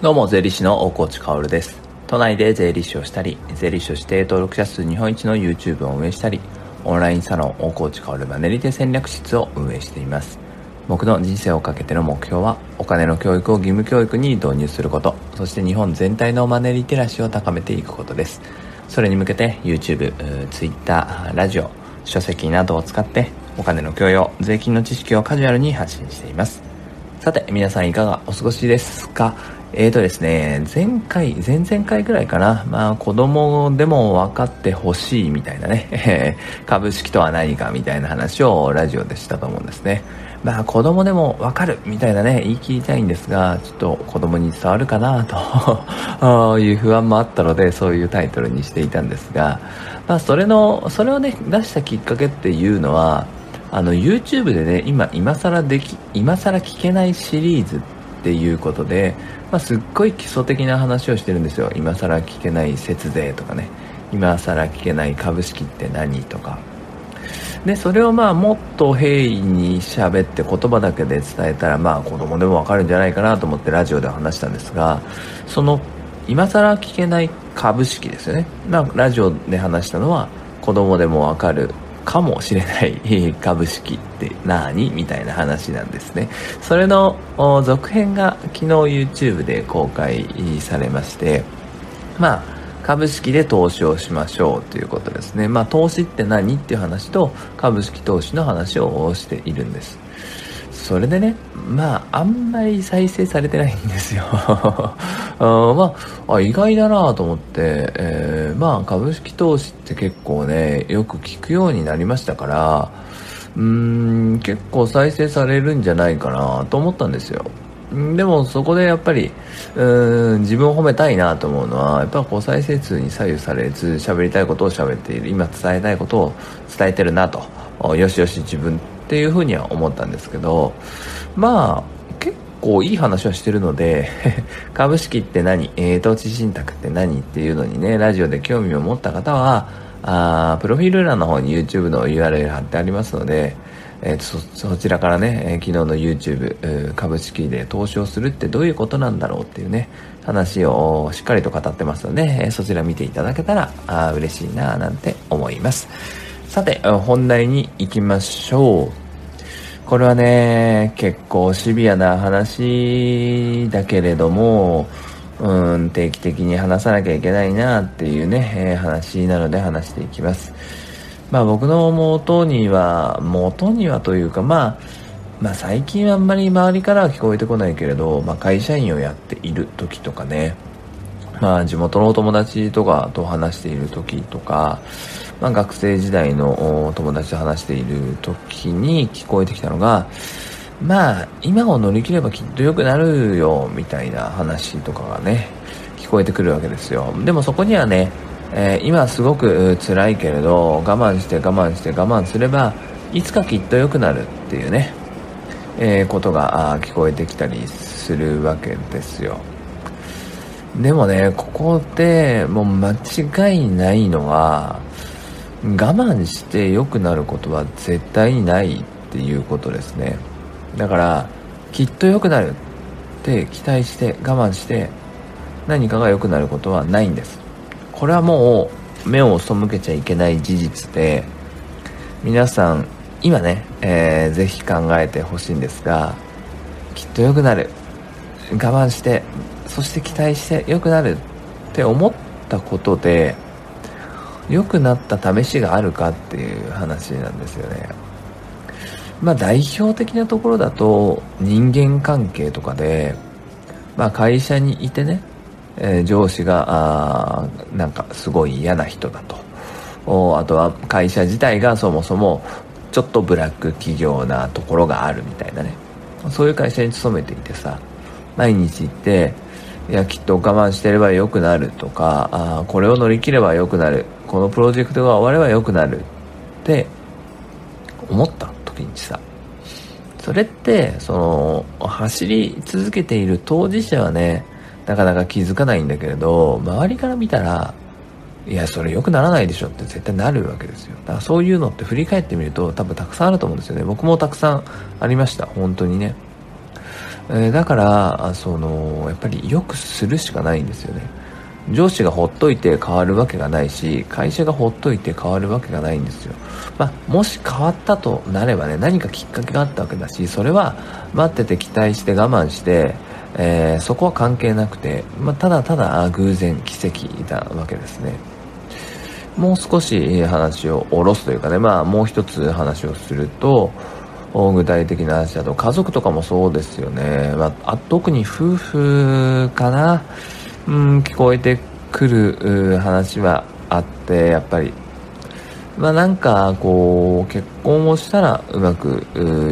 どうも、税理士の大河内薫です。都内で税理士をしたり、税理士として登録者数日本一の YouTube を運営したり、オンラインサロン大河内薫マネリテ戦略室を運営しています。僕の人生をかけての目標は、お金の教育を義務教育に導入すること、そして日本全体のマネリテラシーを高めていくことです。それに向けて YouTube、Twitter、ラジオ、書籍などを使ってお金の教養、税金の知識をカジュアルに発信しています。さて、皆さんいかがお過ごしですか？えーとですね、前回、前々回ぐらいかな。まあ子供でも分かってほしいみたいなね、株式とは何かみたいな話をラジオでしたと思うんですね。まあ子供でも分かるみたいなね、言い切りたいんですが、ちょっと子供に伝わるかなという不安もあったので、そういうタイトルにしていたんですが、まあそれの、それをね、出したきっかけっていうのは、あの YouTube でね、今、今更でき、今更聞けないシリーズってっていうことで、まあ、すっごい基礎的な話をしてるんですよ。今更聞けない節税とかね。今更聞けない株式って何とか。でそれをまあもっと平易に喋って言葉だけで伝えたらまあ子供でもわかるんじゃないかなと思ってラジオで話したんですがその今更聞けない株式ですよね、まあ、ラジオで話したのは子供でもわかるかもしれない株式って何みたいな話なんですね。それの続編が昨日 YouTube で公開されまして、まあ、株式で投資をしましょうということですね。まあ、投資って何っていう話と株式投資の話をしているんです。それでね、まあ、あんまり再生されてないんですよ。あまあ、あ、意外だなと思って、えー、まあ、株式投資って結構ね、よく聞くようになりましたから、うーん、結構再生されるんじゃないかなと思ったんですよ。でもそこでやっぱり、うん、自分を褒めたいなと思うのは、やっぱこう再生数に左右されず、喋りたいことを喋っている、今伝えたいことを伝えてるなと、よしよし自分っていうふうには思ったんですけど、まあ、結構いい話はしてるので 株式って何、えー、投資信託って何っていうのにね、ラジオで興味を持った方は、あプロフィール欄の方に YouTube の URL 貼ってありますので、えーそ、そちらからね、えー、昨日の YouTube、株式で投資をするってどういうことなんだろうっていうね、話をしっかりと語ってますので、えー、そちら見ていただけたらあ嬉しいななんて思います。さて、本題に行きましょう。これはね、結構シビアな話だけれども、うん、定期的に話さなきゃいけないなっていうね、えー、話なので話していきます。まあ僕の元には、元にはというか、まあ、まあ最近あんまり周りからは聞こえてこないけれど、まあ会社員をやっている時とかね、まあ地元のお友達とかと話している時とか、まあ、学生時代の友達と話している時に聞こえてきたのが、まあ、今を乗り切ればきっと良くなるよ、みたいな話とかがね、聞こえてくるわけですよ。でもそこにはね、えー、今すごく辛いけれど、我慢して我慢して我慢すれば、いつかきっと良くなるっていうね、えー、ことが聞こえてきたりするわけですよ。でもね、ここでもう間違いないのは、我慢して良くなることは絶対にないっていうことですね。だからきっと良くなるって期待して我慢して何かが良くなることはないんです。これはもう目を背けちゃいけない事実で皆さん今ね、えー、ぜひ考えてほしいんですがきっと良くなる。我慢してそして期待して良くなるって思ったことで良くなった試しがあるかっていう話なんですよね。まあ代表的なところだと人間関係とかで、まあ会社にいてね、えー、上司が、あなんかすごい嫌な人だと。おあとは会社自体がそもそもちょっとブラック企業なところがあるみたいなね。そういう会社に勤めていてさ、毎日行って、いや、きっと我慢してれば良くなるとか、あこれを乗り切れば良くなる。このプロジェクトが終われば良くなるって思った時にさ。それってその走り続けている当事者はねなかなか気づかないんだけれど周りから見たらいやそれ良くならないでしょって絶対なるわけですよ。だからそういうのって振り返ってみると多分たくさんあると思うんですよね。僕もたくさんありました。本当にね。え、だからそのやっぱり良くするしかないんですよね。上司がほっといて変わるわけがないし会社がほっといて変わるわけがないんですよ、まあ、もし変わったとなればね何かきっかけがあったわけだしそれは待ってて期待して我慢して、えー、そこは関係なくて、まあ、ただただ偶然奇跡なわけですね。もう少し話を下ろすというかね、まあ、もう一つ話をすると具体的な話だと家族とかもそうですよね、まあ、特に夫婦かな。うん、聞こえてくる話はあってやっぱり。まあなんかこう結婚をしたらうまく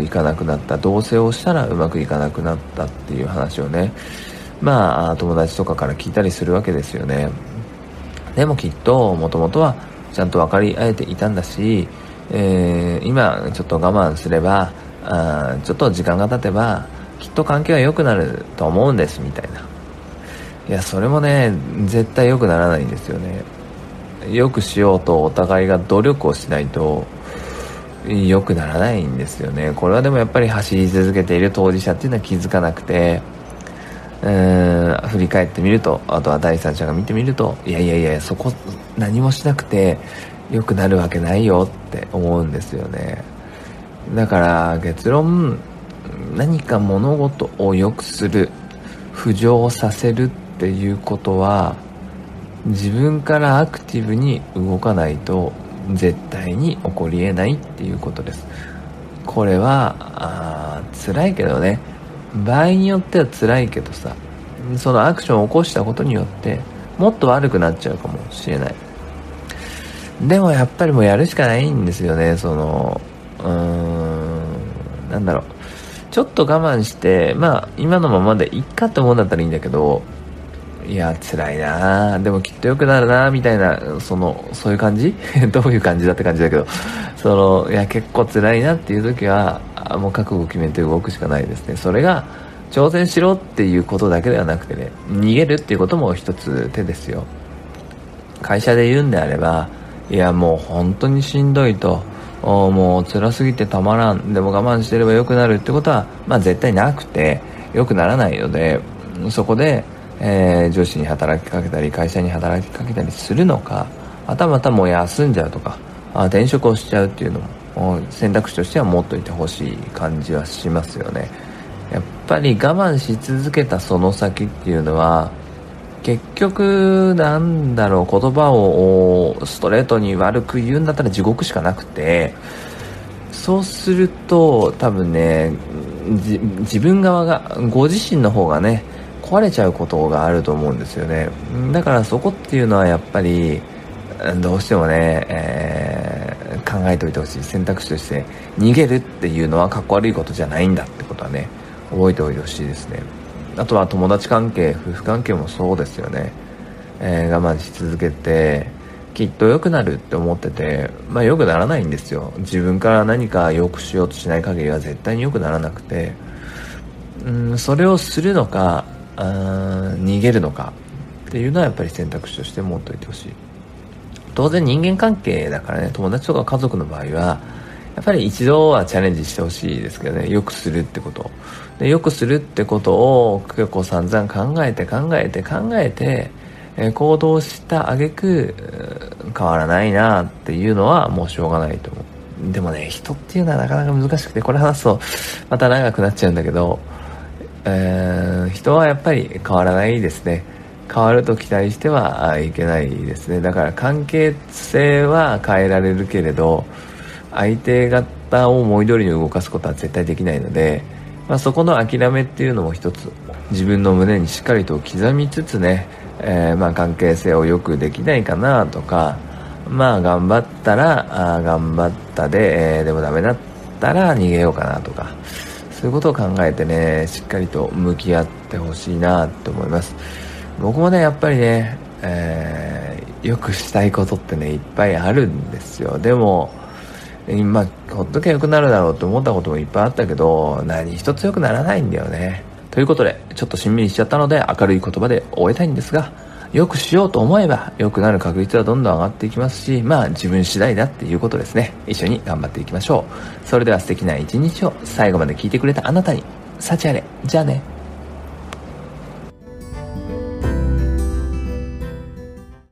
いかなくなった。同棲をしたらうまくいかなくなったっていう話をね。まあ友達とかから聞いたりするわけですよね。でもきっともともとはちゃんと分かり合えていたんだし、えー、今ちょっと我慢すればあちょっと時間が経てばきっと関係は良くなると思うんですみたいな。いやそれもね絶対良くならないんですよね。良くしようとお互いが努力をしないと良くならないんですよね。これはでもやっぱり走り続けている当事者っていうのは気づかなくてうーん振り返ってみるとあとは第三者が見てみるといやいやいやそこ何もしなくて良くなるわけないよって思うんですよね。だから結論何か物事を良くする浮上させるっていうことは自分からアクティブに動かないと絶対に起こりえないっていうことです。これはあ辛いけどね。場合によっては辛いけどさそのアクションを起こしたことによってもっと悪くなっちゃうかもしれない。でもやっぱりもうやるしかないんですよね。そのうーんなんだろう。ちょっと我慢してまあ今のままでいっかって思うんだったらいいんだけどいや、辛いなでもきっと良くなるなみたいな、その、そういう感じ？どういう感じだって感じだけど、その、いや、結構辛いなっていう時は、もう覚悟決めて動くしかないですね。それが、挑戦しろっていうことだけではなくてね、逃げるっていうことも一つ手ですよ。会社で言うんであれば、いや、もう本当にしんどいと、もう辛すぎてたまらん、でも我慢してれば良くなるってことは、まあ絶対なくて、良くならないので、そこで、えー、上司に働きかけたり会社に働きかけたりするのかはたまたもう休んじゃうとかあ転職をしちゃうっていうのも選択肢としては持っといてほしい感じはしますよね。やっぱり我慢し続けたその先っていうのは結局なんだろう言葉をストレートに悪く言うんだったら地獄しかなくてそうすると多分ね自分側がご自身の方がね壊れちゃうことがあると思うんですよね。だからそこっていうのはやっぱりどうしてもね、えー、考えておいてほしい。選択肢として逃げるっていうのはかっこ悪いことじゃないんだってことはね覚えておいてほしいですね。あとは友達関係夫婦関係もそうですよね、えー、我慢し続けてきっと良くなるって思っててまあ良くならないんですよ。自分から何か良くしようとしない限りは絶対に良くならなくて。うんそれをするのか逃げるのかっていうのはやっぱり選択肢として持っておいてほしい。当然人間関係だからね友達とか家族の場合はやっぱり一度はチャレンジしてほしいですけどね。よくするってこと。でよくするってことを結構散々考えて考えて考えて、え行動した挙句変わらないなっていうのはもうしょうがないと思う。でもね人っていうのはなかなか難しくてこれ話すとまた長くなっちゃうんだけどえー、人はやっぱり変わらないですね。変わると期待してはいけないですね。だから関係性は変えられるけれど相手方を思い通りに動かすことは絶対できないので、まあ、そこの諦めっていうのも一つ自分の胸にしっかりと刻みつつね、えー、まあ関係性をよくできないかなとかまあ頑張ったらあ頑張ったで、えー、でもダメだったら逃げようかなとかそういうことを考えてね、しっかりと向き合ってほしいなと思います。僕もね、やっぱりね、えー、よくしたいことってね、いっぱいあるんですよ。でも、今、ほっとけばよくなるだろうと思ったこともいっぱいあったけど、何一つ良くならないんだよね。ということで、ちょっとしんみりしちゃったので、明るい言葉で終えたいんですが、良くしようと思えば良くなる確率はどんどん上がっていきますしまあ自分次第だっていうことですね。一緒に頑張っていきましょう。それでは素敵な一日を。最後まで聞いてくれたあなたに幸あれ。じゃあね。